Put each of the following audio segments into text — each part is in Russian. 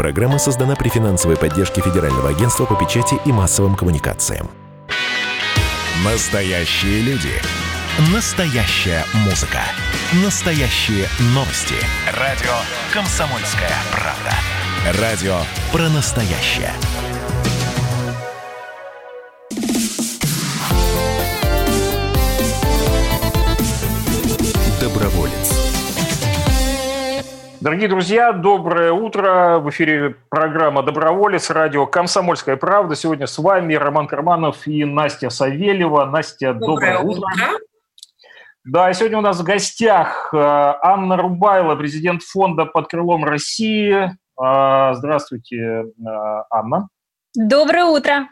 Программа создана при финансовой поддержке Федерального агентства по печати и массовым коммуникациям. Настоящие люди. Настоящая музыка. Настоящие новости. Радио «Комсомольская правда». Радио про настоящее. Дорогие друзья, доброе утро. В эфире программа «Доброволец», радио «Комсомольская правда». Сегодня с вами Роман Карманов и Настя Савельева. Настя, доброе, доброе утро. утро. Да, сегодня у нас в гостях э, Анна Рубайла, президент фонда «Под крылом России». Э, здравствуйте, э, Анна. Доброе утро.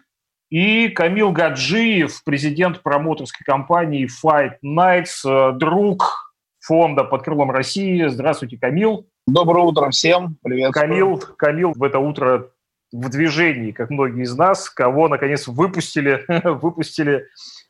И Камил Гаджиев, президент промоутерской компании Fight Nights, друг фонда «Под крылом России». Здравствуйте, Камил. Доброе утро всем. Привет. Камил, Камил в это утро в движении, как многие из нас, кого наконец выпустили, выпустили,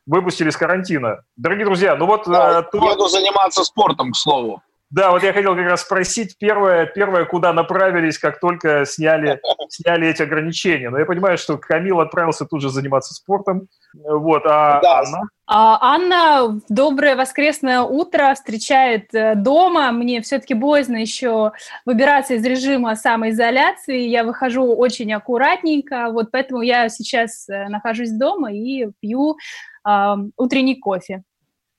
выпустили с карантина. Дорогие друзья, ну вот... Да, то... Еду заниматься спортом, к слову. Да, вот я хотел как раз спросить, первое, первое куда направились, как только сняли, сняли эти ограничения. Но я понимаю, что Камил отправился тут же заниматься спортом. Вот, а да. Анна? А, Анна, доброе воскресное утро, встречает э, дома. Мне все-таки боязно еще выбираться из режима самоизоляции. Я выхожу очень аккуратненько, вот поэтому я сейчас э, нахожусь дома и пью э, утренний кофе.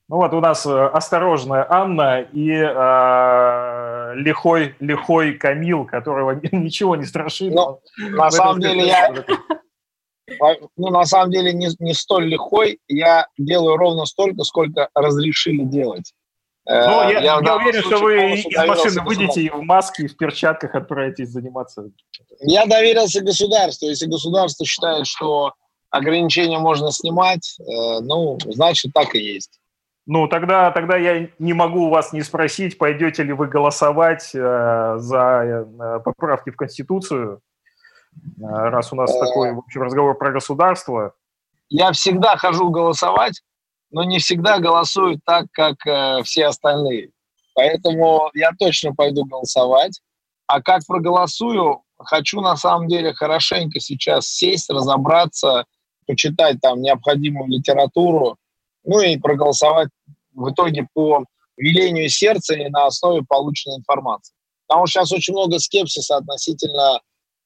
Ну вот у нас э, осторожная Анна и э, лихой, лихой Камил, которого ничего не страшит. Ну, на самом деле я... Ну, на самом деле не, не столь лихой, я делаю ровно столько, сколько разрешили делать. Э, ну, я, я, я уверен, что вы из машины выйдете и в маске, и в перчатках отправитесь заниматься. Я доверился государству. Если государство считает, что ограничения можно снимать, э, ну, значит, так и есть. Ну, тогда, тогда я не могу вас не спросить, пойдете ли вы голосовать э, за э, поправки в Конституцию, э, раз у нас э, такой, в общем, разговор про государство. Я всегда хожу голосовать, но не всегда голосую так, как э, все остальные. Поэтому я точно пойду голосовать. А как проголосую, хочу на самом деле хорошенько сейчас сесть, разобраться, почитать там необходимую литературу, ну и проголосовать в итоге по велению сердца и на основе полученной информации. Потому что сейчас очень много скепсиса относительно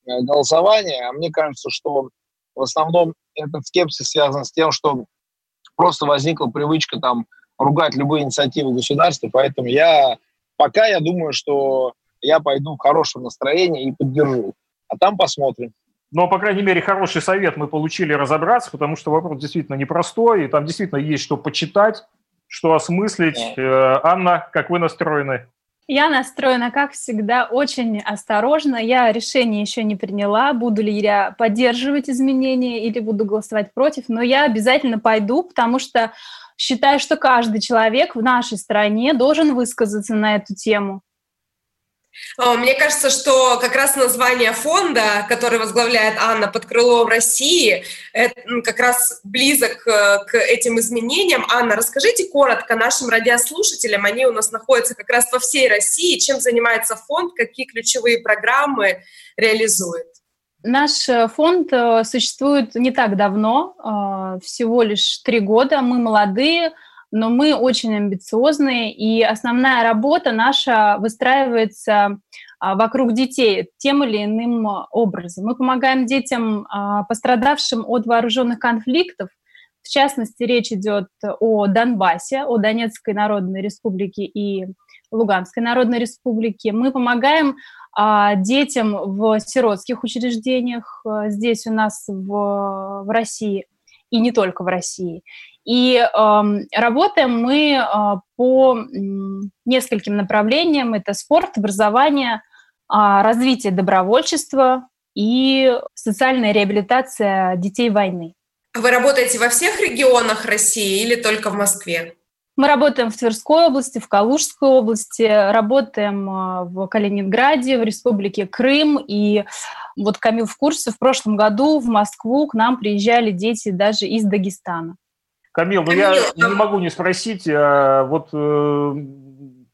э, голосования, а мне кажется, что в основном этот скепсис связан с тем, что просто возникла привычка там ругать любые инициативы государства, поэтому я пока я думаю, что я пойду в хорошем настроении и поддержу. А там посмотрим. Но, по крайней мере, хороший совет мы получили разобраться, потому что вопрос действительно непростой, и там действительно есть что почитать, что осмыслить. Э, Анна, как вы настроены? Я настроена, как всегда, очень осторожно. Я решение еще не приняла, буду ли я поддерживать изменения или буду голосовать против, но я обязательно пойду, потому что считаю, что каждый человек в нашей стране должен высказаться на эту тему. А, мне кажется, что как раз название фонда, который возглавляет Анна под крылом России, это как раз близок э, к этим изменениям. Анна, расскажите коротко нашим радиослушателям, они у нас находятся как раз во всей России, чем занимается фонд, какие ключевые программы реализует. Наш э, фонд э, существует не так давно, всего лишь три года. Мы молодые, но мы очень амбициозные, и основная работа наша выстраивается а, вокруг детей тем или иным образом. Мы помогаем детям, а, пострадавшим от вооруженных конфликтов, в частности, речь идет о Донбассе, о Донецкой Народной Республике и Луганской Народной Республике. Мы помогаем а, детям в сиротских учреждениях здесь у нас в, в России и не только в России. И э, работаем мы э, по э, нескольким направлениям. Это спорт, образование, э, развитие добровольчества и социальная реабилитация детей войны. Вы работаете во всех регионах России или только в Москве? Мы работаем в Тверской области, в Калужской области, работаем в Калининграде, в Республике Крым. И вот Камил в курсе, в прошлом году в Москву к нам приезжали дети даже из Дагестана. Камил, ну я не могу не спросить, а вот э,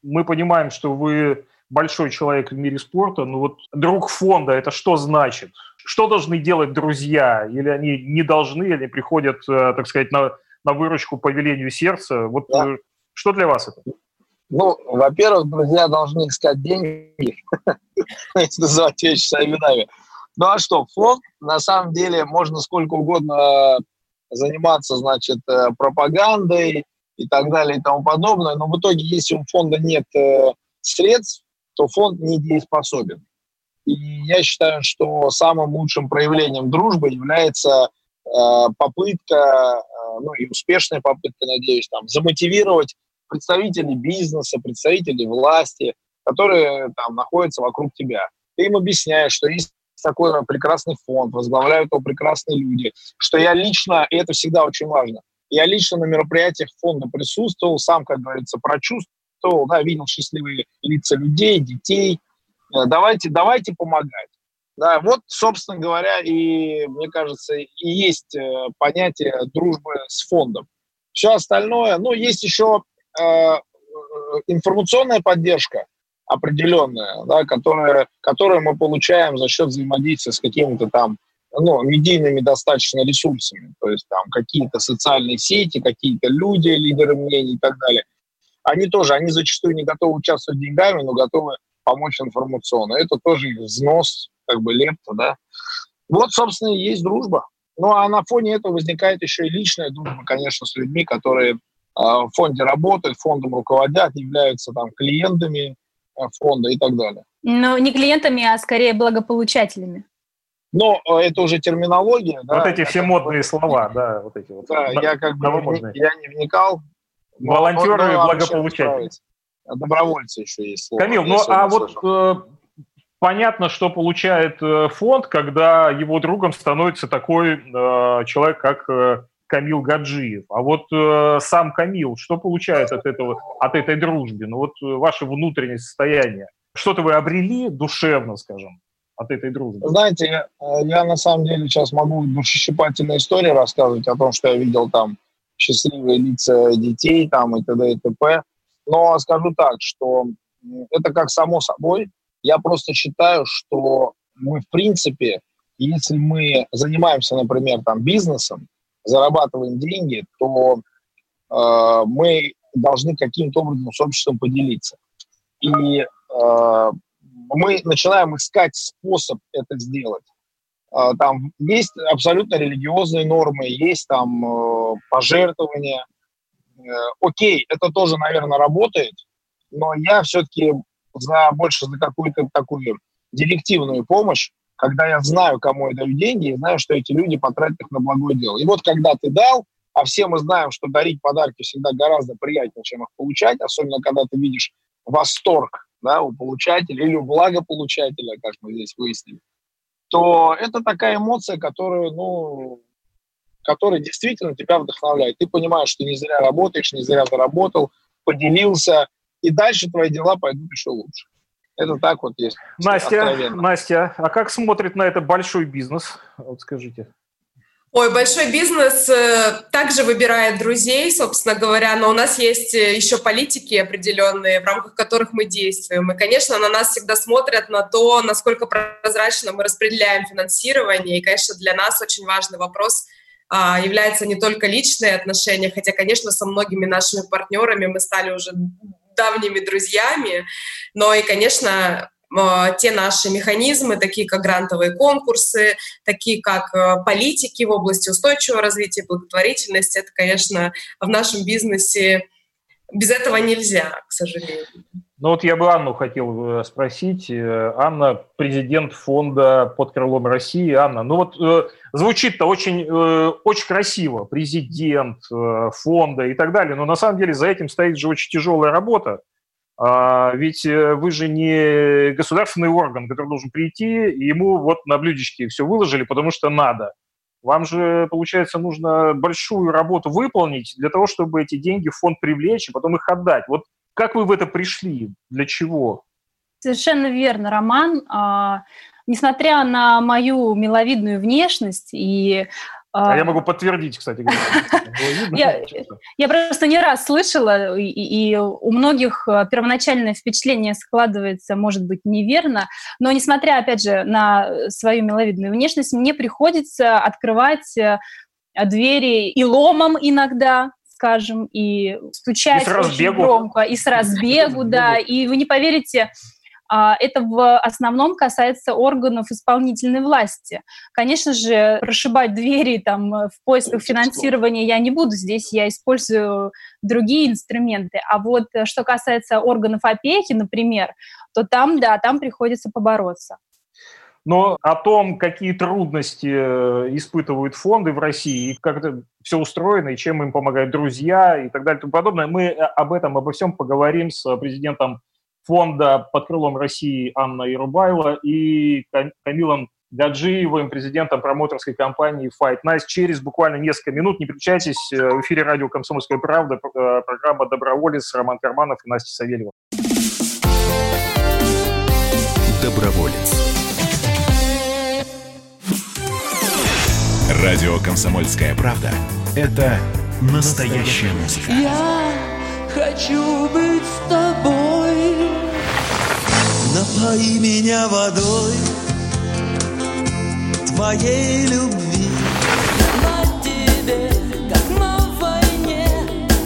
мы понимаем, что вы большой человек в мире спорта, но вот друг фонда, это что значит? Что должны делать друзья? Или они не должны, или приходят, э, так сказать, на, на выручку по велению сердца? Вот да. Э, что для вас это? Ну, во-первых, друзья должны искать деньги, если называть вещи своими именами. Ну а что, фонд, на самом деле, можно сколько угодно заниматься, значит, э, пропагандой и так далее и тому подобное, но в итоге, если у фонда нет средств, то фонд недееспособен. И я считаю, что самым лучшим проявлением дружбы является э, попытка, э, ну и успешная попытка, надеюсь, там, замотивировать представителей бизнеса, представителей власти, которые там находятся вокруг тебя. Ты им объясняешь, что есть такой прекрасный фонд, возглавляют его прекрасные люди, что я лично, и это всегда очень важно, я лично на мероприятиях фонда присутствовал, сам, как говорится, прочувствовал, да, видел счастливые лица людей, детей, Э, давайте, давайте помогать. Да, вот, собственно говоря, и, мне кажется, и есть э, понятие дружбы с фондом. Все остальное, ну, есть еще э, информационная поддержка определенная, да, которая, которую мы получаем за счет взаимодействия с какими-то там ну, медийными достаточно ресурсами, то есть там какие-то социальные сети, какие-то люди, лидеры мнений и так далее. Они тоже, они зачастую не готовы участвовать деньгами, но готовы помочь информационно. Это тоже взнос, как бы лепта, да. Вот, собственно, и есть дружба. Ну, а на фоне этого возникает еще и личная дружба, конечно, с людьми, которые а, в фонде работают, фондом руководят, являются там клиентами а, фонда и так далее. Ну, не клиентами, а скорее благополучателями. Но а, это уже терминология. Вот да, эти все модные слова, да, вот эти вот. Да, я как бы не, я не вникал. Волонтеры и благополучатели добровольцы еще есть. Слово, Камил, ну а вот э, понятно, что получает э, фонд, когда его другом становится такой э, человек, как э, Камил Гаджиев. А вот э, сам Камил, что получает от этого, от этой дружбы? Ну вот э, ваше внутреннее состояние. Что-то вы обрели душевно, скажем, от этой дружбы? Знаете, я, э, на самом деле сейчас могу душесчипательные истории рассказывать о том, что я видел там счастливые лица детей там и т.д. и т.п. Но скажу так, что это как само собой. Я просто считаю, что мы, в принципе, если мы занимаемся, например, там, бизнесом, зарабатываем деньги, то э, мы должны каким-то образом с обществом поделиться. И э, мы начинаем искать способ это сделать. Э, там есть абсолютно религиозные нормы, есть там э, пожертвования, Э, окей, это тоже, наверное, работает, но я все-таки за больше за какую-то такую директивную помощь, когда я знаю, кому я даю деньги, и знаю, что эти люди потратят их на благое дело. И вот когда ты дал, а все мы знаем, что дарить подарки всегда гораздо приятнее, чем их получать, особенно когда ты видишь восторг да, у получателя или у благополучателя, как мы здесь выяснили, то это такая эмоция, которую, ну, который действительно тебя вдохновляет. Ты понимаешь, что не зря работаешь, не зря заработал, поделился, и дальше твои дела пойдут еще лучше. Это так вот есть. Настя, Настя, а как смотрит на это большой бизнес? Вот скажите. Ой, большой бизнес э, также выбирает друзей, собственно говоря, но у нас есть э, еще политики определенные, в рамках которых мы действуем. И, конечно, на нас всегда смотрят на то, насколько прозрачно мы распределяем финансирование. И, конечно, для нас очень важный вопрос – а, является не только личные отношения, хотя, конечно, со многими нашими партнерами мы стали уже давними друзьями, но и, конечно, а, те наши механизмы, такие как грантовые конкурсы, такие как а, политики в области устойчивого развития, благотворительности, это, конечно, в нашем бизнесе без этого нельзя, к сожалению. Ну вот я бы Анну хотел э, спросить. Э, Анна, президент фонда «Под крылом России». Анна, ну вот э, звучит-то очень, очень красиво. Президент фонда и так далее. Но на самом деле за этим стоит же очень тяжелая работа. А, ведь вы же не государственный орган, который должен прийти, и ему вот на блюдечке все выложили, потому что надо. Вам же, получается, нужно большую работу выполнить для того, чтобы эти деньги в фонд привлечь и потом их отдать. Вот как вы в это пришли? Для чего? Совершенно верно, Роман. А, несмотря на мою миловидную внешность и А, а я могу подтвердить, кстати. Я, я просто не раз слышала, и, и у многих э, первоначальное впечатление складывается, может быть, неверно, но несмотря, опять же, на свою миловидную внешность, мне приходится открывать э, двери и ломом иногда, скажем, и стучать и очень громко, и с разбегу, да, и вы не поверите, а, это в основном касается органов исполнительной власти. Конечно же, прошибать двери там, в поисках финансирования я не буду. Здесь я использую другие инструменты. А вот э, что касается органов опеки, например, то там, да, там приходится побороться. Но о том, какие трудности э, испытывают фонды в России, и как это все устроено, и чем им помогают друзья, и так далее и тому подобное, мы э, об этом, обо всем поговорим с президентом фонда под крылом России Анна Ярубайла и Камилом Гаджиевым, президентом промоутерской компании Fight Nice. Через буквально несколько минут, не переключайтесь, э, в эфире радио «Комсомольская правда», э, программа «Доброволец», Роман Карманов и Настя Савельева. Доброволец. Радио «Комсомольская правда» — это настоящая музыка. Я хочу быть с тобой. Напои меня водой Твоей любви. На тебе, как на войне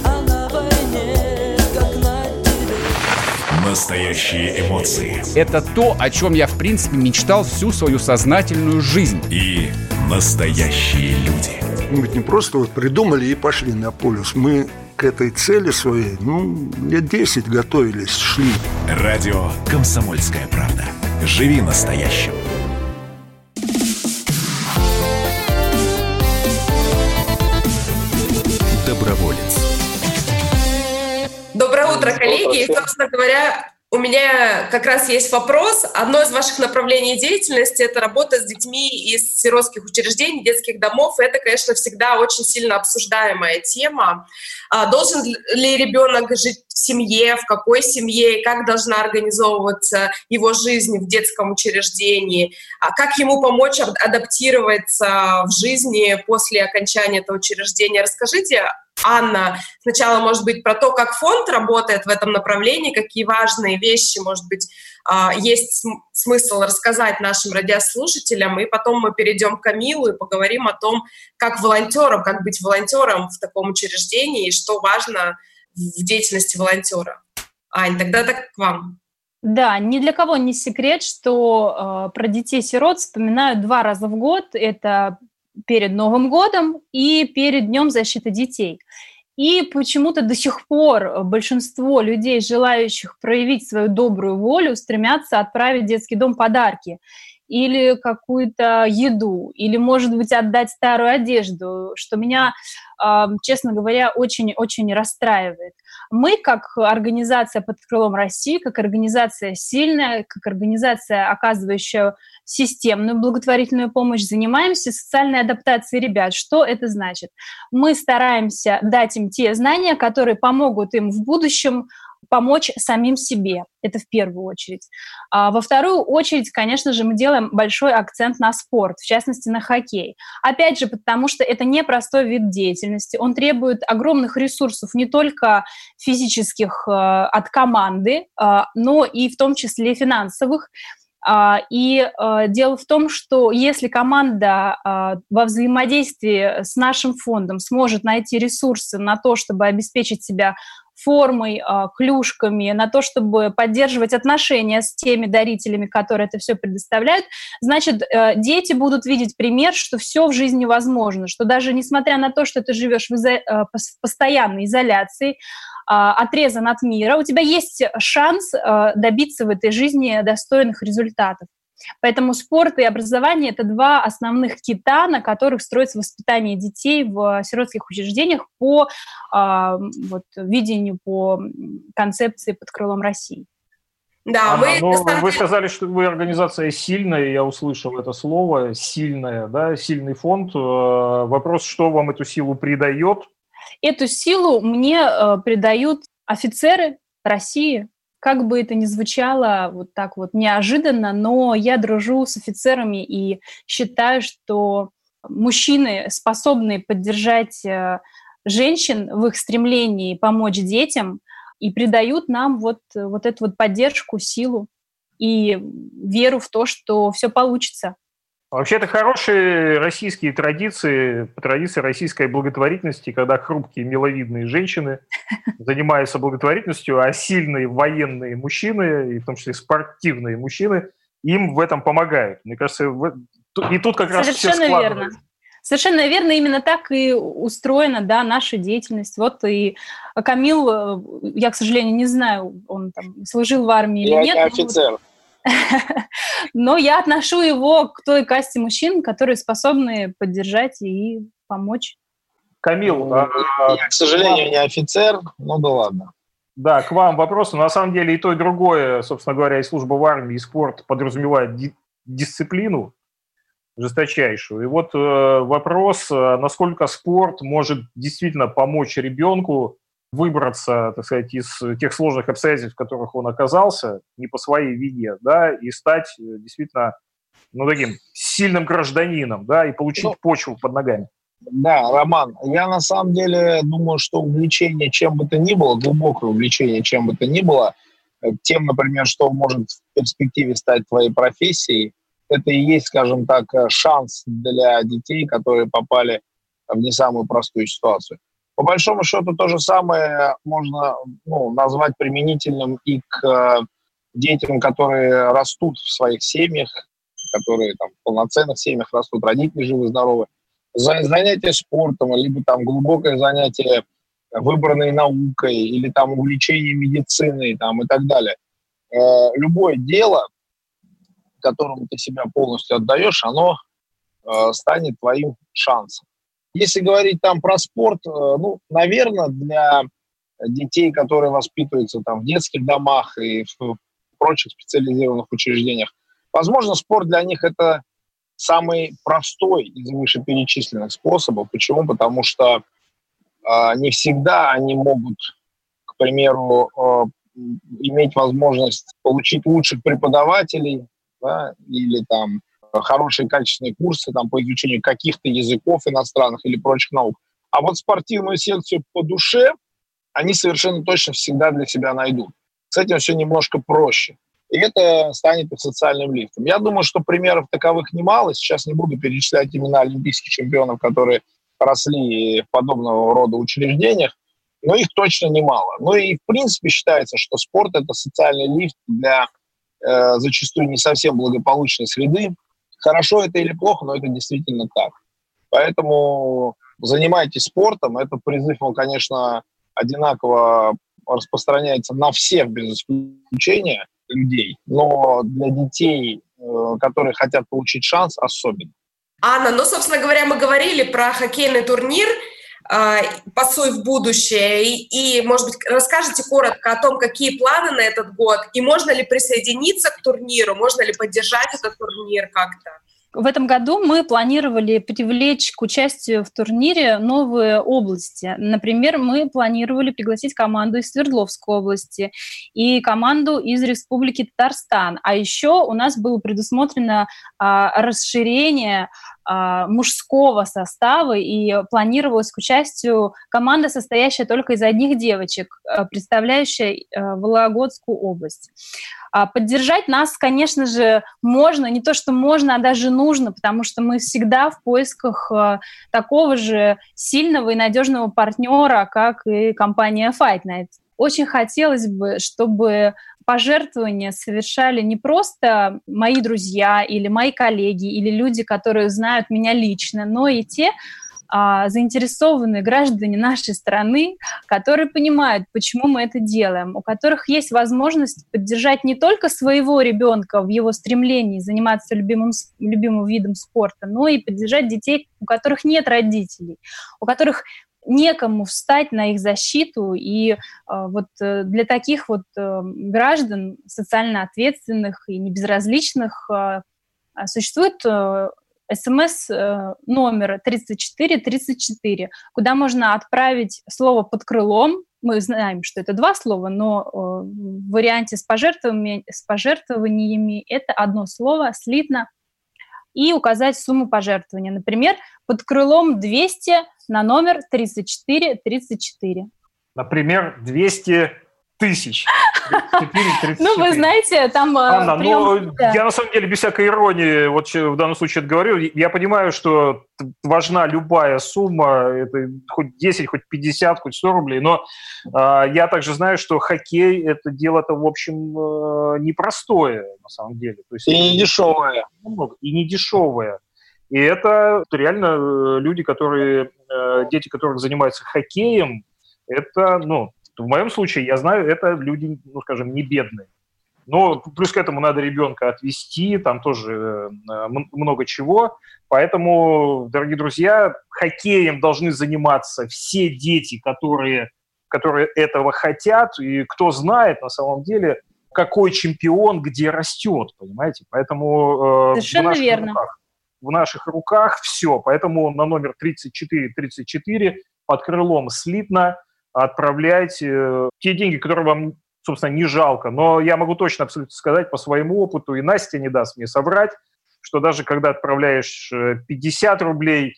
А на войне, как на тебе. Настоящие эмоции. Это то, о чем я, в принципе, мечтал всю свою сознательную жизнь. И настоящие люди Мы ведь не просто вот придумали и пошли на полюс Мы к этой цели своей, ну, лет 10 готовились, шли. Радио «Комсомольская правда». Живи настоящим. Доброволец. Доброе утро, коллеги. И, собственно говоря, у меня как раз есть вопрос. Одно из ваших направлений деятельности – это работа с детьми из сиротских учреждений, детских домов. Это, конечно, всегда очень сильно обсуждаемая тема. А должен ли ребенок жить в семье, в какой семье, как должна организовываться его жизнь в детском учреждении, а как ему помочь адаптироваться в жизни после окончания этого учреждения. Расскажите Анна, сначала, может быть, про то, как фонд работает в этом направлении, какие важные вещи, может быть, а, есть смысл рассказать нашим радиослушателям, и потом мы перейдем к Камилу и поговорим о том, как волонтерам, как быть волонтером в таком учреждении и что важно в деятельности волонтера. Ань, тогда так к вам. Да, ни для кого не секрет, что э, про детей-сирот вспоминают два раза в год. Это перед Новым годом и перед Днем защиты детей. И почему-то до сих пор большинство людей, желающих проявить свою добрую волю, стремятся отправить в детский дом подарки или какую-то еду, или, может быть, отдать старую одежду, что меня, честно говоря, очень-очень расстраивает. Мы, как организация под крылом России, как организация сильная, как организация, оказывающая системную благотворительную помощь, занимаемся социальной адаптацией ребят. Что это значит? Мы стараемся дать им те знания, которые помогут им в будущем помочь самим себе. Это в первую очередь. А во вторую очередь, конечно же, мы делаем большой акцент на спорт, в частности, на хоккей. Опять же, потому что это непростой вид деятельности. Он требует огромных ресурсов не только физических э, от команды, э, но и в том числе финансовых. А, и э, дело в том, что если команда э, во взаимодействии с нашим фондом сможет найти ресурсы на то, чтобы обеспечить себя формой, э, клюшками, на то, чтобы поддерживать отношения с теми дарителями, которые это все предоставляют, значит, дети будут видеть пример, что все в жизни возможно, что даже несмотря на то, что ты живешь в, изо- в постоянной изоляции, а, отрезан от мира, у тебя есть шанс а, добиться в этой жизни достойных результатов. Поэтому спорт и образование – это два основных кита, на которых строится воспитание детей в сиротских учреждениях по э, вот, видению, по концепции под крылом России. Да, мы... Ну, вы сказали, что вы организация сильная, я услышал это слово, сильная, да, сильный фонд. Э, вопрос, что вам эту силу придает? Эту силу мне э, придают офицеры России, как бы это ни звучало вот так вот неожиданно, но я дружу с офицерами и считаю, что мужчины, способные поддержать э, женщин в их стремлении помочь детям и придают нам вот, вот эту вот поддержку, силу и веру в то, что все получится. Вообще, это хорошие российские традиции, традиции российской благотворительности, когда хрупкие, миловидные женщины занимаются благотворительностью, а сильные военные мужчины, и в том числе спортивные мужчины, им в этом помогают. Мне кажется, и тут как раз Совершенно все верно. Совершенно верно, именно так и устроена да, наша деятельность. Вот и Камил, э, я, к сожалению, не знаю, он там служил в армии я или нет. Я офицер. Но я отношу его к той касте мужчин, которые способны поддержать и помочь. Камил, ну, я, к сожалению, не офицер, ну да ладно. Да, к вам вопрос. На самом деле и то, и другое, собственно говоря, и служба в армии, и спорт подразумевает ди- дисциплину жесточайшую. И вот э, вопрос, э, насколько спорт может действительно помочь ребенку выбраться, так сказать, из тех сложных обстоятельств, в которых он оказался, не по своей вине, да, и стать э, действительно, ну, таким сильным гражданином, да, и получить ну, почву под ногами. Да, Роман, я на самом деле думаю, что увлечение чем бы то ни было, глубокое увлечение чем бы то ни было, э, тем, например, что может в перспективе стать твоей профессией, это и есть, скажем так, э, шанс для детей, которые попали в не самую простую ситуацию. По большому счету то же самое можно ну, назвать применительным и к э, детям, которые растут в своих семьях, которые там, в полноценных семьях растут, родители живы-здоровы. Занятие спортом, либо там глубокое занятие выбранной наукой, или там увлечение медициной там, и так далее. Э, любое дело, которому ты себя полностью отдаешь, оно э, станет твоим шансом. Если говорить там про спорт, э, ну, наверное, для детей, которые воспитываются там в детских домах и в прочих специализированных учреждениях, возможно, спорт для них это самый простой из вышеперечисленных способов. Почему? Потому что э, не всегда они могут, к примеру, э, иметь возможность получить лучших преподавателей да, или там хорошие качественные курсы там, по изучению каких-то языков иностранных или прочих наук. А вот спортивную секцию по душе они совершенно точно всегда для себя найдут. С этим все немножко проще. И это станет и социальным лифтом. Я думаю, что примеров таковых немало. Сейчас не буду перечислять имена олимпийских чемпионов, которые росли в подобного рода учреждениях, но их точно немало. Ну и в принципе считается, что спорт – это социальный лифт для э, зачастую не совсем благополучной среды, Хорошо это или плохо, но это действительно так. Поэтому занимайтесь спортом. Это призыв, он, конечно, одинаково распространяется на всех без исключения людей, но для детей, э, которые хотят получить шанс, особенно. Анна, ну, собственно говоря, мы говорили про хоккейный турнир э, «Пасуй в будущее», и, может быть, расскажите коротко о том, какие планы на этот год, и можно ли присоединиться к турниру, можно ли поддержать этот турнир как-то? В этом году мы планировали привлечь к участию в турнире новые области. Например, мы планировали пригласить команду из Свердловской области и команду из Республики Татарстан. А еще у нас было предусмотрено а, расширение а, мужского состава, и планировалась к участию команда, состоящая только из одних девочек, а, представляющая а, Вологодскую область. Поддержать нас, конечно же, можно, не то что можно, а даже нужно, потому что мы всегда в поисках такого же сильного и надежного партнера, как и компания Fight Night. Очень хотелось бы, чтобы пожертвования совершали не просто мои друзья или мои коллеги или люди, которые знают меня лично, но и те, а, заинтересованные граждане нашей страны, которые понимают, почему мы это делаем, у которых есть возможность поддержать не только своего ребенка в его стремлении заниматься любимым, любимым видом спорта, но и поддержать детей, у которых нет родителей, у которых некому встать на их защиту, и э, вот э, для таких вот э, граждан социально ответственных и небезразличных э, существует э, смс э, номер 3434, куда можно отправить слово под крылом. Мы знаем, что это два слова, но в варианте с пожертвованиями, с пожертвованиями это одно слово слитно и указать сумму пожертвования. Например, под крылом 200 на номер 3434. Например, 200 тысяч. 34, ну, вы знаете, там... Э, Анна, прием... ну, да. я на самом деле без всякой иронии вот в данном случае это говорю. Я понимаю, что важна любая сумма, это хоть 10, хоть 50, хоть 100 рублей, но э, я также знаю, что хоккей – это дело-то, в общем, э, непростое на самом деле. То есть, и не дешевое. И не дешевое. И это реально э, люди, которые, э, дети, которые занимаются хоккеем, это, ну, в моем случае, я знаю, это люди, ну, скажем, не бедные. Но плюс к этому надо ребенка отвести, там тоже э, много чего. Поэтому, дорогие друзья, хоккеем должны заниматься все дети, которые, которые этого хотят. И кто знает на самом деле, какой чемпион где растет, понимаете? Поэтому э, Совершенно в верно. Руках, в наших руках все. Поэтому на номер 3434 под крылом слитно отправлять э, те деньги, которые вам, собственно, не жалко. Но я могу точно абсолютно сказать по своему опыту, и Настя не даст мне соврать, что даже когда отправляешь 50 э, рублей,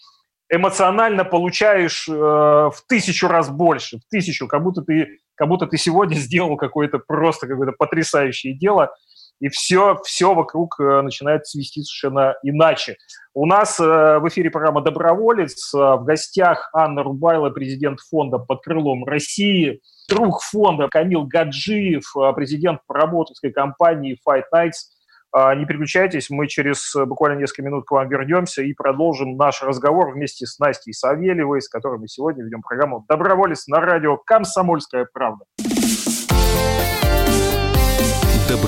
эмоционально получаешь э, в тысячу раз больше, в тысячу, как будто ты, как будто ты сегодня сделал какое-то просто какое-то потрясающее дело – и все, все вокруг э, начинает свести совершенно иначе. У нас э, в эфире программа «Доброволец». Э, в гостях Анна Рубайла, президент фонда «Под крылом России», друг фонда Камил Гаджиев, президент проработанской компании Fight Nights. Не переключайтесь, мы через буквально несколько минут к вам вернемся и продолжим наш разговор вместе с Настей Савельевой, с которой мы сегодня ведем программу «Доброволец» на радио «Комсомольская правда».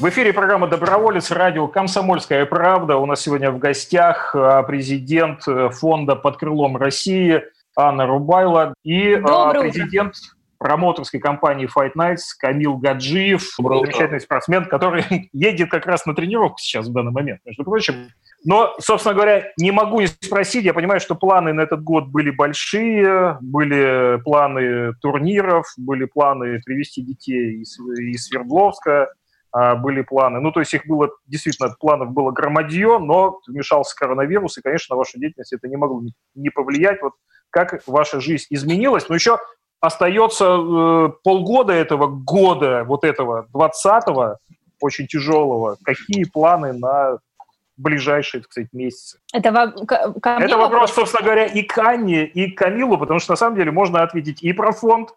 В эфире программа «Доброволец», радио «Комсомольская правда». У нас сегодня в гостях а, президент э, фонда «Под крылом России» Анна Рубайла и а, Доброе президент утро. промоторской компании Fight Nights Камил Гаджиев, Доброе замечательный утро. спортсмен, который едет как раз на тренировку сейчас в данный момент, между прочим. Но, собственно говоря, не могу не спросить. Я понимаю, что планы на этот год были большие, были планы турниров, были планы привести детей из, из Свердловска, были планы. Ну, то есть их было, действительно, планов было громадье, но вмешался коронавирус, и, конечно, на вашу деятельность это не могло не повлиять. Вот как ваша жизнь изменилась. Но еще остается э, полгода этого года, вот этого 20-го, очень тяжелого. Какие планы на ближайшие, так сказать, месяцы. Это, ко, ко Это вопрос, вопрос, собственно говоря, и к Анне, и к Камилу, потому что на самом деле можно ответить и про фонд,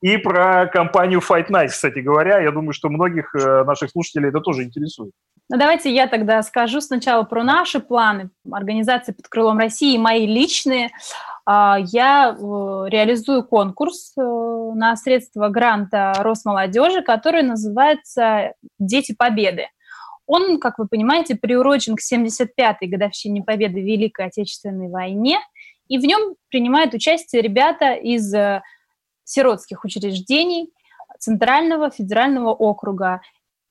и про компанию Fight Night, кстати говоря. Я думаю, что многих э, наших слушателей это тоже интересует. Ну, давайте я тогда скажу сначала про наши планы организации под крылом России, мои личные. А, я э, реализую конкурс э, на средства гранта Росмолодежи, который называется «Дети Победы». Он, как вы понимаете, приурочен к 75-й годовщине победы в Великой Отечественной войне, и в нем принимают участие ребята из сиротских учреждений Центрального федерального округа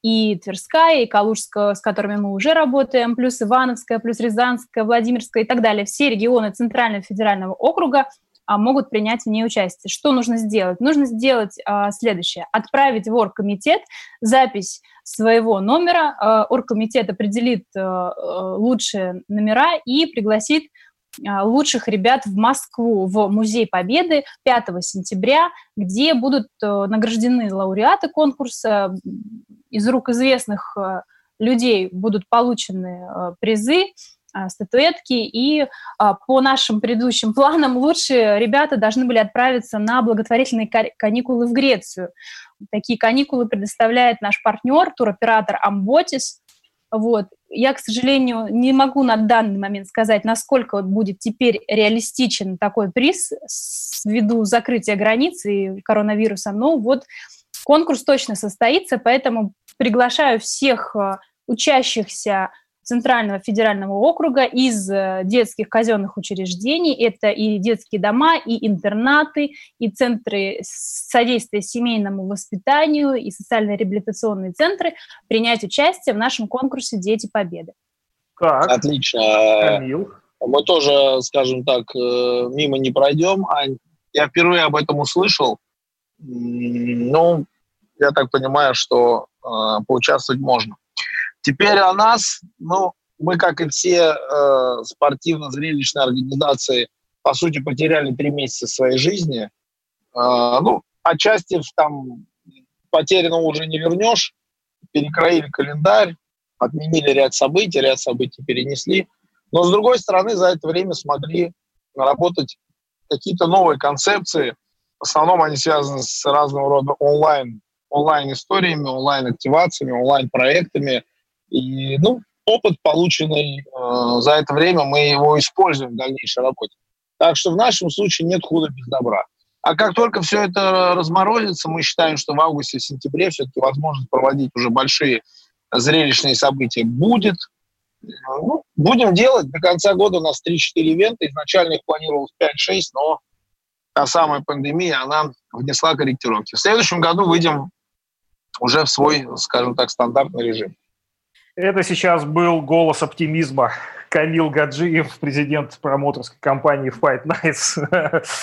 и Тверская, и Калужская, с которыми мы уже работаем, плюс Ивановская, плюс Рязанская, Владимирская и так далее. Все регионы Центрального федерального округа а, могут принять в ней участие. Что нужно сделать? Нужно сделать а, следующее. Отправить в оргкомитет запись своего номера. А, оргкомитет определит а, лучшие номера и пригласит а, лучших ребят в Москву, в Музей Победы 5 сентября, где будут а, награждены лауреаты конкурса. Из рук известных а, людей будут получены призы. А, статуэтки, и а, по нашим предыдущим планам лучшие ребята должны были отправиться на благотворительные каникулы в Грецию. Такие каникулы предоставляет наш партнер, туроператор Амботис. Вот. Я, к сожалению, не могу на данный момент сказать, насколько будет теперь реалистичен такой приз ввиду закрытия границ и коронавируса, но вот Конкурс точно состоится, поэтому приглашаю всех э, учащихся Центрального федерального округа из э, детских казенных учреждений. Это и детские дома, и интернаты, и центры содействия семейному воспитанию, и социально-реабилитационные центры принять участие в нашем конкурсе «Дети Победы». Так, Отлично. Камил. Мы тоже, скажем так, э, мимо не пройдем. Ань, я впервые об этом услышал. Ну, я так понимаю, что э, поучаствовать можно. Теперь о нас, ну, мы, как и все э, спортивно-зрелищные организации, по сути, потеряли три месяца своей жизни. Э, ну, отчасти там потерянного уже не вернешь. Перекроили календарь, отменили ряд событий, ряд событий перенесли. Но, с другой стороны, за это время смогли наработать какие-то новые концепции. В основном они связаны с разного рода онлайн, онлайн-историями, онлайн-активациями, онлайн-проектами – и, ну, опыт, полученный э, за это время, мы его используем в дальнейшей работе. Так что в нашем случае нет худа без добра. А как только все это разморозится, мы считаем, что в августе-сентябре все-таки возможность проводить уже большие зрелищные события будет. Ну, будем делать. До конца года у нас 3-4 ивента. Изначально их планировалось 5-6, но та самая пандемия, она внесла корректировки. В следующем году выйдем уже в свой, скажем так, стандартный режим. Это сейчас был голос оптимизма. Камил Гаджиев, президент промоутерской компании Fight Nights.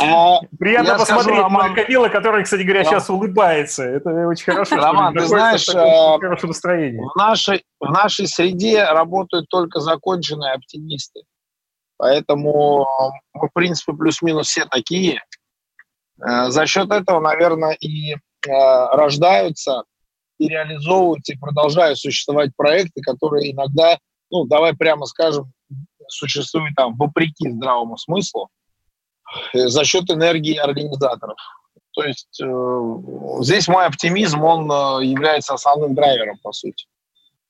А, Приятно посмотреть скажу, Роман... на Камила, который, кстати говоря, Ром... сейчас улыбается. Это очень хорошо. Роман, ты знаешь, э, хорошее настроение. В нашей, в нашей среде работают только законченные оптимисты. Поэтому мы, в принципе, плюс-минус все такие. Э, за счет этого, наверное, и э, рождаются и реализовываются, и продолжают существовать проекты, которые иногда, ну, давай прямо скажем, существуют там вопреки здравому смыслу э, за счет энергии организаторов. То есть э, здесь мой оптимизм, он э, является основным драйвером, по сути.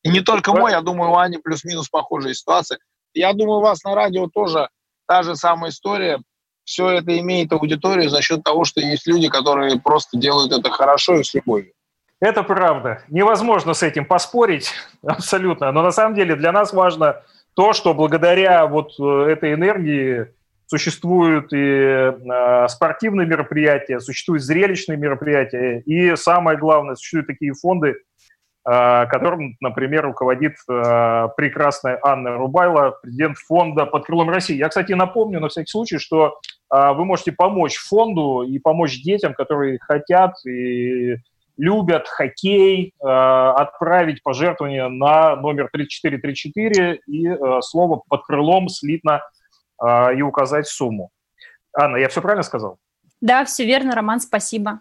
И не только мой, я думаю, у Ани плюс-минус похожая ситуация. Я думаю, у вас на радио тоже та же самая история. Все это имеет аудиторию за счет того, что есть люди, которые просто делают это хорошо и с любовью. Это правда. Невозможно с этим поспорить абсолютно. Но на самом деле для нас важно то, что благодаря вот э, этой энергии существуют и э, спортивные мероприятия, существуют зрелищные мероприятия, и самое главное, существуют такие фонды, э, которым, например, руководит прекрасная Анна Рубайла, президент фонда «Под крылом России». Я, кстати, напомню на всякий случай, что вы можете помочь фонду и помочь детям, которые хотят и любят хоккей, э, отправить пожертвование на номер 3434 и э, слово «под крылом» слитно э, и указать сумму. Анна, я все правильно сказал? Да, все верно, Роман, спасибо.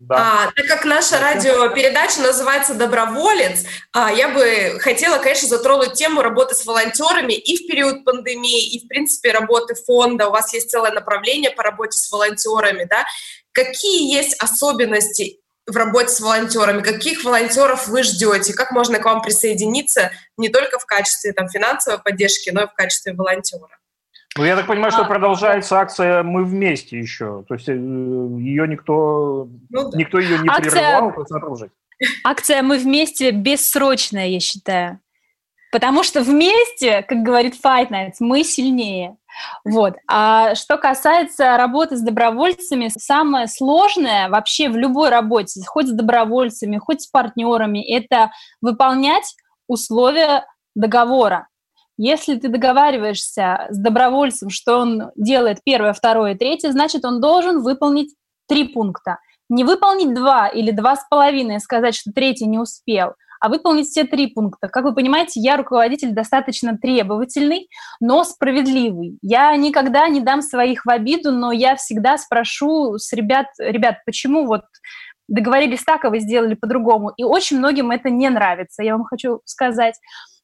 Да. А, так как наша радиопередача называется «Доброволец», а, я бы хотела, конечно, затронуть тему работы с волонтерами и в период пандемии, и, в принципе, работы фонда. У вас есть целое направление по работе с волонтерами, да? Какие есть особенности в работе с волонтерами? Каких волонтеров вы ждете? Как можно к вам присоединиться не только в качестве там, финансовой поддержки, но и в качестве волонтера? Ну, я так понимаю, что а, продолжается акция «Мы вместе» еще. То есть э, ее никто, ну, да. никто ее не акция, прерывал, продолжать. Акция «Мы вместе» бессрочная, я считаю. Потому что вместе, как говорит Fight Nights, мы сильнее. Вот. А что касается работы с добровольцами, самое сложное вообще в любой работе, хоть с добровольцами, хоть с партнерами, это выполнять условия договора. Если ты договариваешься с добровольцем, что он делает первое, второе, третье, значит, он должен выполнить три пункта. Не выполнить два или два с половиной и сказать, что третий не успел – а выполнить все три пункта. Как вы понимаете, я руководитель достаточно требовательный, но справедливый. Я никогда не дам своих в обиду, но я всегда спрошу с ребят, ребят, почему вот договорились так, а вы сделали по-другому. И очень многим это не нравится, я вам хочу сказать.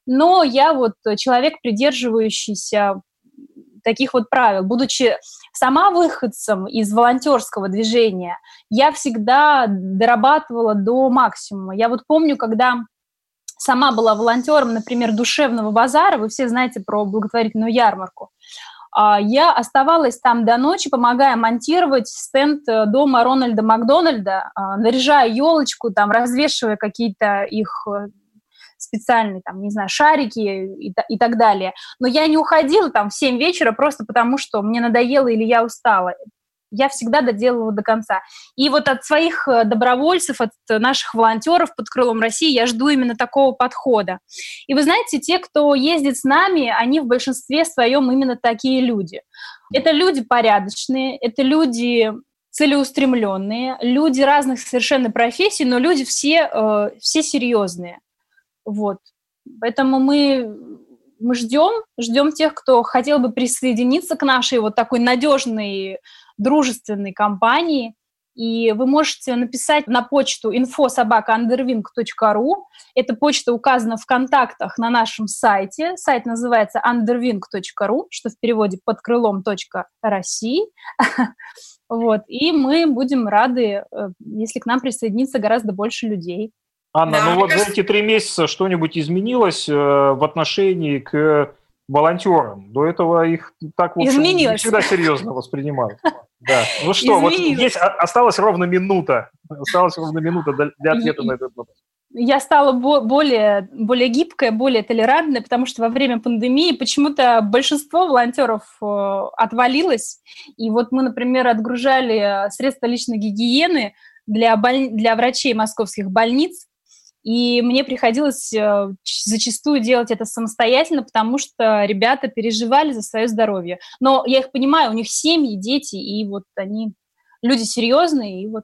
Но я вот человек, придерживающийся таких вот правил. Будучи сама выходцем из волонтерского движения, я всегда дорабатывала до максимума. Я вот помню, когда сама была волонтером, например, душевного базара, вы все знаете про благотворительную ярмарку. а, я оставалась там до ночи, помогая монтировать стенд э, дома Рональда Макдональда, а, наряжая елочку, там, развешивая какие-то их э, специальные, там, не знаю, шарики и, и так далее. Но я не уходила там в 7 вечера просто потому, что мне надоело или я устала я всегда доделываю до конца. И вот от своих э, добровольцев, от наших волонтеров под крылом России я жду именно такого подхода. И вы знаете, те, кто ездит с нами, они в большинстве своем именно такие люди. Это люди порядочные, это люди целеустремленные, люди разных совершенно профессий, но люди все, э, все серьезные. Вот. Поэтому мы мы ждем, ждем тех, кто хотел бы присоединиться к нашей вот такой надежной дружественной компании. И вы можете написать на почту info.sobaka.underwing.ru. Эта почта указана в контактах на нашем сайте. Сайт называется underwing.ru, что в переводе под крылом .россии. Вот. И мы будем рады, э, если к нам присоединится гораздо больше людей. Анна, да, ну вот кажется... за эти три месяца что-нибудь изменилось э, в отношении к волонтерам. До этого их так вот не всегда серьезно воспринимают. Да. Ну что, вот есть, осталась ровно минута. Осталась ровно минута для ответа на этот вопрос. Я стала более, более гибкая, более толерантная, потому что во время пандемии почему-то большинство волонтеров э, отвалилось. И вот мы, например, отгружали средства личной гигиены для, боль... для врачей московских больниц, и мне приходилось э, зачастую делать это самостоятельно, потому что ребята переживали за свое здоровье. Но я их понимаю, у них семьи, дети, и вот они люди серьезные, и вот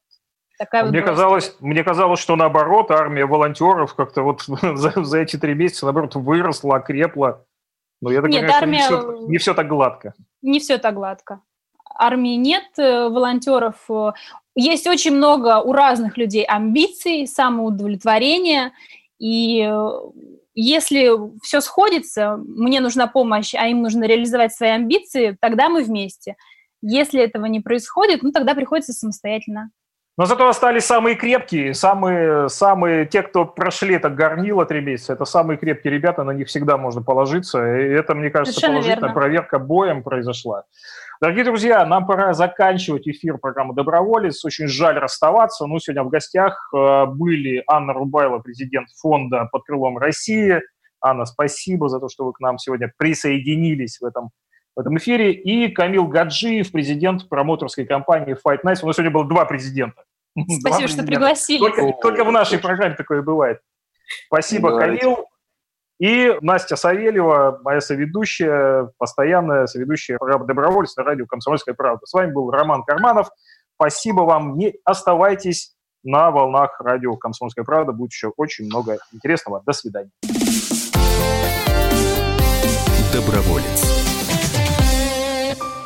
такая мне вот казалось, мне казалось, что наоборот, армия волонтеров как-то вот за, за эти три месяца, наоборот, выросла, окрепла. Но я так Нет, понимаю, армия... не, все, не все так гладко. Не все так гладко армии нет э, волонтеров. Э, есть очень много у разных людей амбиций, самоудовлетворения. И э, если все сходится, мне нужна помощь, а им нужно реализовать свои амбиции, тогда мы вместе. Если этого не происходит, ну тогда приходится самостоятельно. Но зато остались самые крепкие, самые, самые те, кто прошли это горнило три месяца, это самые крепкие ребята, на них всегда можно положиться. И это, мне кажется, Совершенно положительная верно. проверка боем произошла. Дорогие друзья, нам пора заканчивать эфир программы «Доброволец». Очень жаль расставаться. Но сегодня в гостях э, были Анна Рубайло, президент фонда «Под крылом России». Анна, спасибо за то, что вы к нам сегодня присоединились в этом, в этом эфире. И Камил Гаджиев, президент промоторской компании Fight Nights. У нас сегодня было два президента. Спасибо, что пригласили. Только, только в нашей программе такое бывает. Спасибо, Камил. И Настя Савельева, моя соведущая, постоянная соведущая программы «Добровольец» на радио «Комсомольская правда». С вами был Роман Карманов. Спасибо вам. Не оставайтесь на волнах радио «Комсомольская правда». Будет еще очень много интересного. До свидания. Доброволец.